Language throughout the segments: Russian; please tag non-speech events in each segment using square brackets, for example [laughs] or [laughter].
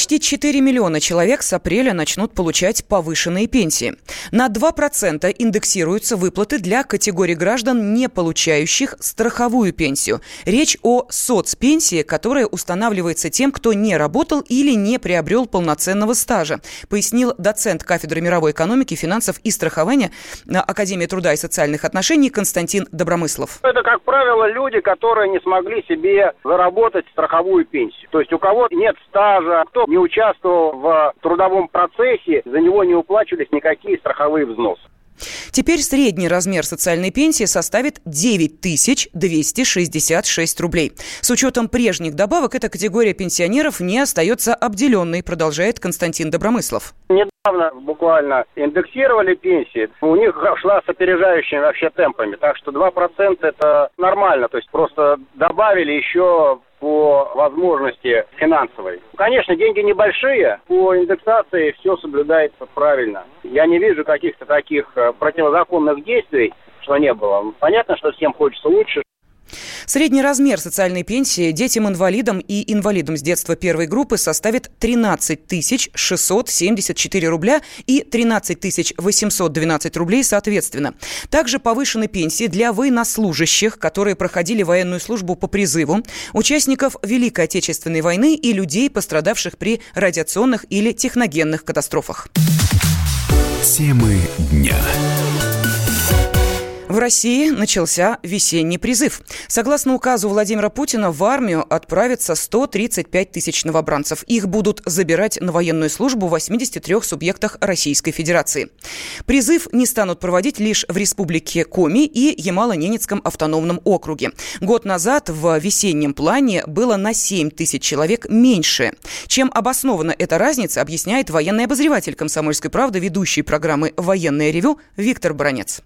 Почти 4 миллиона человек с апреля начнут получать повышенные пенсии. На 2% индексируются выплаты для категории граждан, не получающих страховую пенсию. Речь о соцпенсии, которая устанавливается тем, кто не работал или не приобрел полноценного стажа, пояснил доцент кафедры мировой экономики, финансов и страхования Академии труда и социальных отношений Константин Добромыслов. Это, как правило, люди, которые не смогли себе заработать страховую пенсию. То есть у кого нет стажа, кто кто не участвовал в трудовом процессе, за него не уплачивались никакие страховые взносы. Теперь средний размер социальной пенсии составит 9266 рублей. С учетом прежних добавок эта категория пенсионеров не остается обделенной, продолжает Константин Добромыслов. Недавно буквально индексировали пенсии. У них шла с опережающими вообще темпами. Так что 2% это нормально. То есть просто добавили еще по возможности финансовой. Конечно, деньги небольшие, по индексации все соблюдается правильно. Я не вижу каких-то таких э, противозаконных действий, что не было. Понятно, что всем хочется лучше, Средний размер социальной пенсии детям-инвалидам и инвалидам с детства первой группы составит 13 674 рубля и 13 812 рублей соответственно. Также повышены пенсии для военнослужащих, которые проходили военную службу по призыву, участников Великой Отечественной войны и людей, пострадавших при радиационных или техногенных катастрофах. Темы дня. России начался весенний призыв. Согласно указу Владимира Путина, в армию отправятся 135 тысяч новобранцев. Их будут забирать на военную службу в 83 субъектах Российской Федерации. Призыв не станут проводить лишь в республике Коми и Ямало-Ненецком автономном округе. Год назад в весеннем плане было на 7 тысяч человек меньше. Чем обоснована эта разница, объясняет военный обозреватель «Комсомольской правды», ведущий программы «Военное ревю» Виктор Бронец.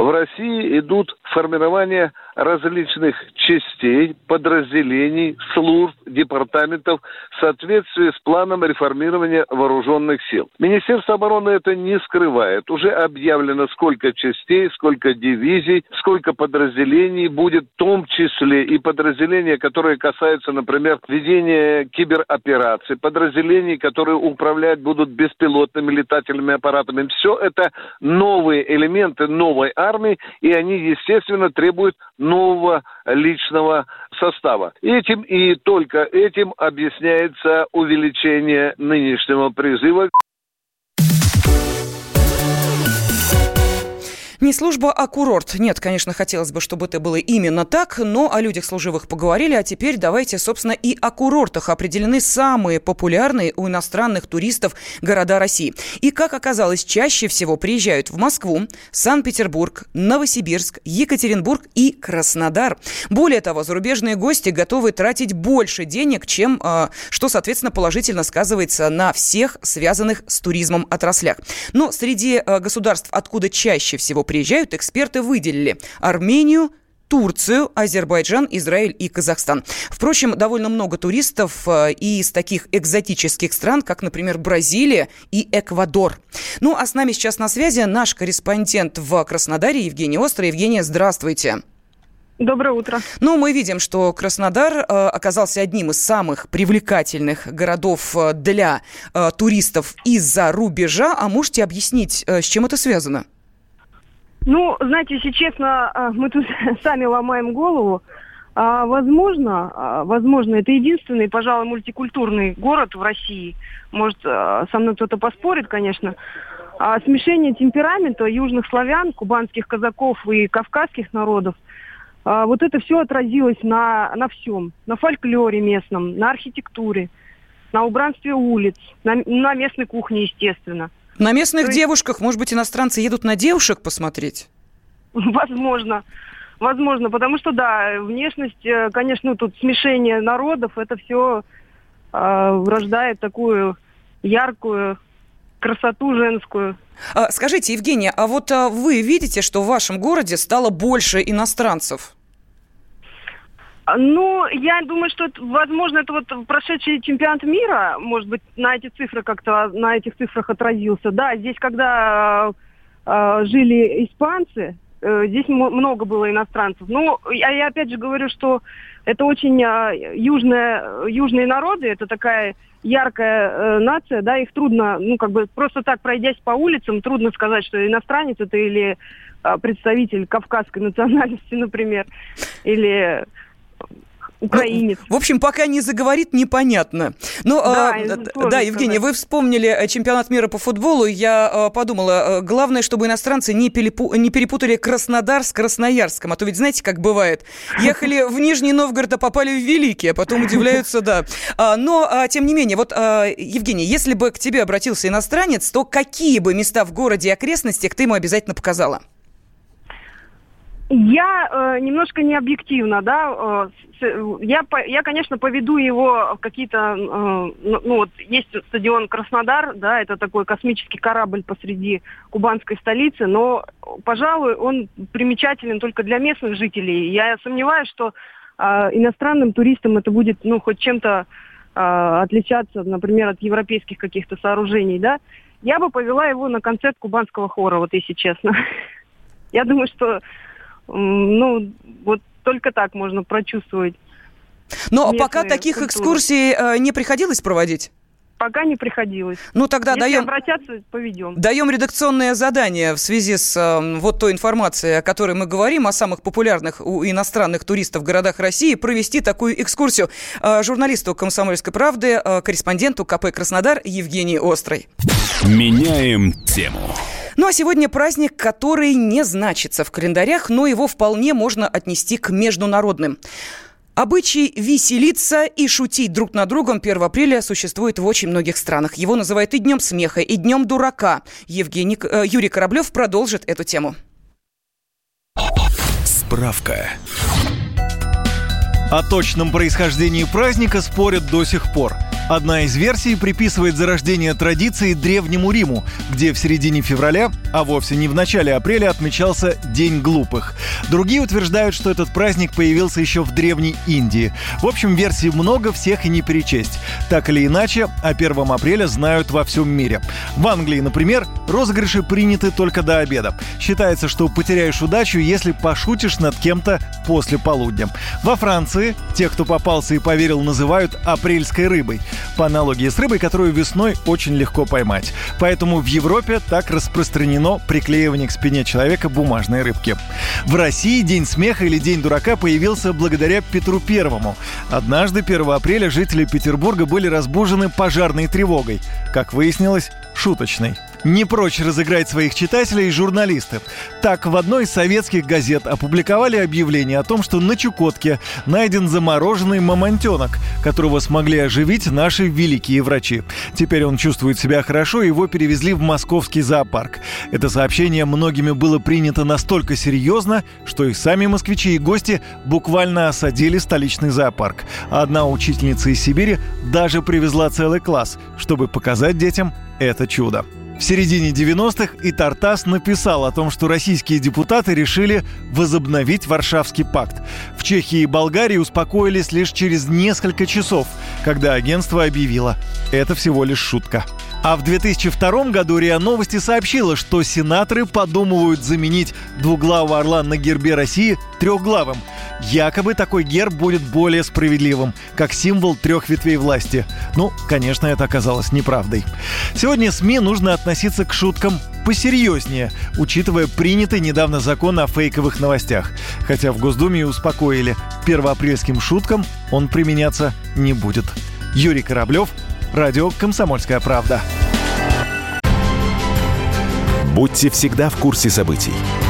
В России идут формирование различных частей, подразделений, служб, департаментов в соответствии с планом реформирования вооруженных сил. Министерство обороны это не скрывает. Уже объявлено, сколько частей, сколько дивизий, сколько подразделений будет, в том числе и подразделения, которые касаются, например, ведения киберопераций, подразделений, которые управлять будут беспилотными летательными аппаратами. Все это новые элементы новой армии, и они, естественно, требуют нового личного состава. Этим и только этим объясняется увеличение нынешнего призыва. Не служба, а курорт. Нет, конечно, хотелось бы, чтобы это было именно так, но о людях служивых поговорили, а теперь давайте, собственно, и о курортах. Определены самые популярные у иностранных туристов города России. И, как оказалось, чаще всего приезжают в Москву, Санкт-Петербург, Новосибирск, Екатеринбург и Краснодар. Более того, зарубежные гости готовы тратить больше денег, чем, а, что, соответственно, положительно сказывается на всех связанных с туризмом отраслях. Но среди а, государств, откуда чаще всего приезжают, эксперты выделили Армению, Турцию, Азербайджан, Израиль и Казахстан. Впрочем, довольно много туристов э, и из таких экзотических стран, как, например, Бразилия и Эквадор. Ну, а с нами сейчас на связи наш корреспондент в Краснодаре Евгений Остро. Евгения, здравствуйте. Доброе утро. Ну, мы видим, что Краснодар э, оказался одним из самых привлекательных городов э, для туристов из-за рубежа. А можете объяснить, с чем это связано? Ну, знаете, если честно, а, мы тут [laughs] сами ломаем голову. А, возможно, а, возможно, это единственный, пожалуй, мультикультурный город в России. Может, со мной кто-то поспорит, конечно. А смешение темперамента южных славян, кубанских казаков и кавказских народов, вот это все отразилось на, на всем. На фольклоре местном, на архитектуре, на убранстве улиц, на, на местной кухне, естественно – на местных есть... девушках, может быть, иностранцы едут на девушек посмотреть? Возможно. Возможно, потому что, да, внешность, э, конечно, тут смешение народов, это все э, рождает такую яркую красоту женскую. А, скажите, Евгения, а вот а, вы видите, что в вашем городе стало больше иностранцев? А, ну, я думаю, что, это, возможно, это вот прошедший чемпионат мира, может быть, на эти цифры как-то, на этих цифрах отразился. Да, здесь, когда э, жили испанцы, э, здесь много было иностранцев. Ну, я, я опять же говорю, что это очень а, южная, южные народы, это такая яркая э, нация, да, их трудно, ну, как бы просто так пройдясь по улицам, трудно сказать, что иностранец это или а, представитель кавказской национальности, [laughs] например, или украинец. Ну, в общем, пока не заговорит, непонятно. Ну, да, э, да Евгений, вы вспомнили э, чемпионат мира по футболу. Я э, подумала, э, главное, чтобы иностранцы не, перепу- не перепутали Краснодар с Красноярском. А то ведь знаете, как бывает. Ехали в Нижний Новгород, а попали в Великий, а потом удивляются, да. А, но, а, тем не менее, вот, а, Евгений, если бы к тебе обратился иностранец, то какие бы места в городе и окрестностях ты ему обязательно показала? Я э, немножко не объективна, да. Э, я, я, конечно, поведу его в какие-то, э, ну, ну вот есть стадион Краснодар, да, это такой космический корабль посреди кубанской столицы, но, пожалуй, он примечателен только для местных жителей. Я сомневаюсь, что э, иностранным туристам это будет, ну, хоть чем-то э, отличаться, например, от европейских каких-то сооружений, да. Я бы повела его на концерт кубанского хора, вот если честно. [laughs] Я думаю, что ну, вот только так можно прочувствовать. Но пока таких культуры. экскурсий э, не приходилось проводить? Пока не приходилось. Ну тогда Если даем... обратятся, поведем. Даем редакционное задание в связи с э, вот той информацией, о которой мы говорим, о самых популярных у иностранных туристов в городах России, провести такую экскурсию э, журналисту «Комсомольской правды», э, корреспонденту КП «Краснодар» Евгении Острой. Меняем тему. Ну а сегодня праздник, который не значится в календарях, но его вполне можно отнести к международным. Обычай веселиться и шутить друг над другом 1 апреля существует в очень многих странах. Его называют и Днем смеха, и Днем дурака. Евгений, э, Юрий Кораблев продолжит эту тему. Справка. О точном происхождении праздника спорят до сих пор – Одна из версий приписывает зарождение традиции Древнему Риму, где в середине февраля, а вовсе не в начале апреля, отмечался День глупых. Другие утверждают, что этот праздник появился еще в Древней Индии. В общем, версий много, всех и не перечесть. Так или иначе, о 1 апреля знают во всем мире. В Англии, например, розыгрыши приняты только до обеда. Считается, что потеряешь удачу, если пошутишь над кем-то после полудня. Во Франции те, кто попался и поверил, называют апрельской рыбой по аналогии с рыбой, которую весной очень легко поймать. Поэтому в Европе так распространено приклеивание к спине человека бумажной рыбки. В России День смеха или День дурака появился благодаря Петру Первому. Однажды, 1 апреля, жители Петербурга были разбужены пожарной тревогой. Как выяснилось, шуточной. Не прочь разыграть своих читателей журналисты. Так, в одной из советских газет опубликовали объявление о том, что на Чукотке найден замороженный мамонтенок, которого смогли оживить наши великие врачи. Теперь он чувствует себя хорошо, его перевезли в московский зоопарк. Это сообщение многими было принято настолько серьезно, что и сами москвичи и гости буквально осадили столичный зоопарк. одна учительница из Сибири даже привезла целый класс, чтобы показать детям это чудо. В середине 90-х и Тартас написал о том, что российские депутаты решили возобновить Варшавский пакт. В Чехии и Болгарии успокоились лишь через несколько часов, когда агентство объявило – это всего лишь шутка. А в 2002 году РИА Новости сообщила, что сенаторы подумывают заменить двуглавого орла на гербе России трехглавым. Якобы такой герб будет более справедливым, как символ трех ветвей власти. Ну, конечно, это оказалось неправдой. Сегодня СМИ нужно относиться к шуткам посерьезнее, учитывая принятый недавно закон о фейковых новостях. Хотя в Госдуме успокоили, первоапрельским шуткам он применяться не будет. Юрий Кораблев, Радио «Комсомольская правда». Будьте всегда в курсе событий.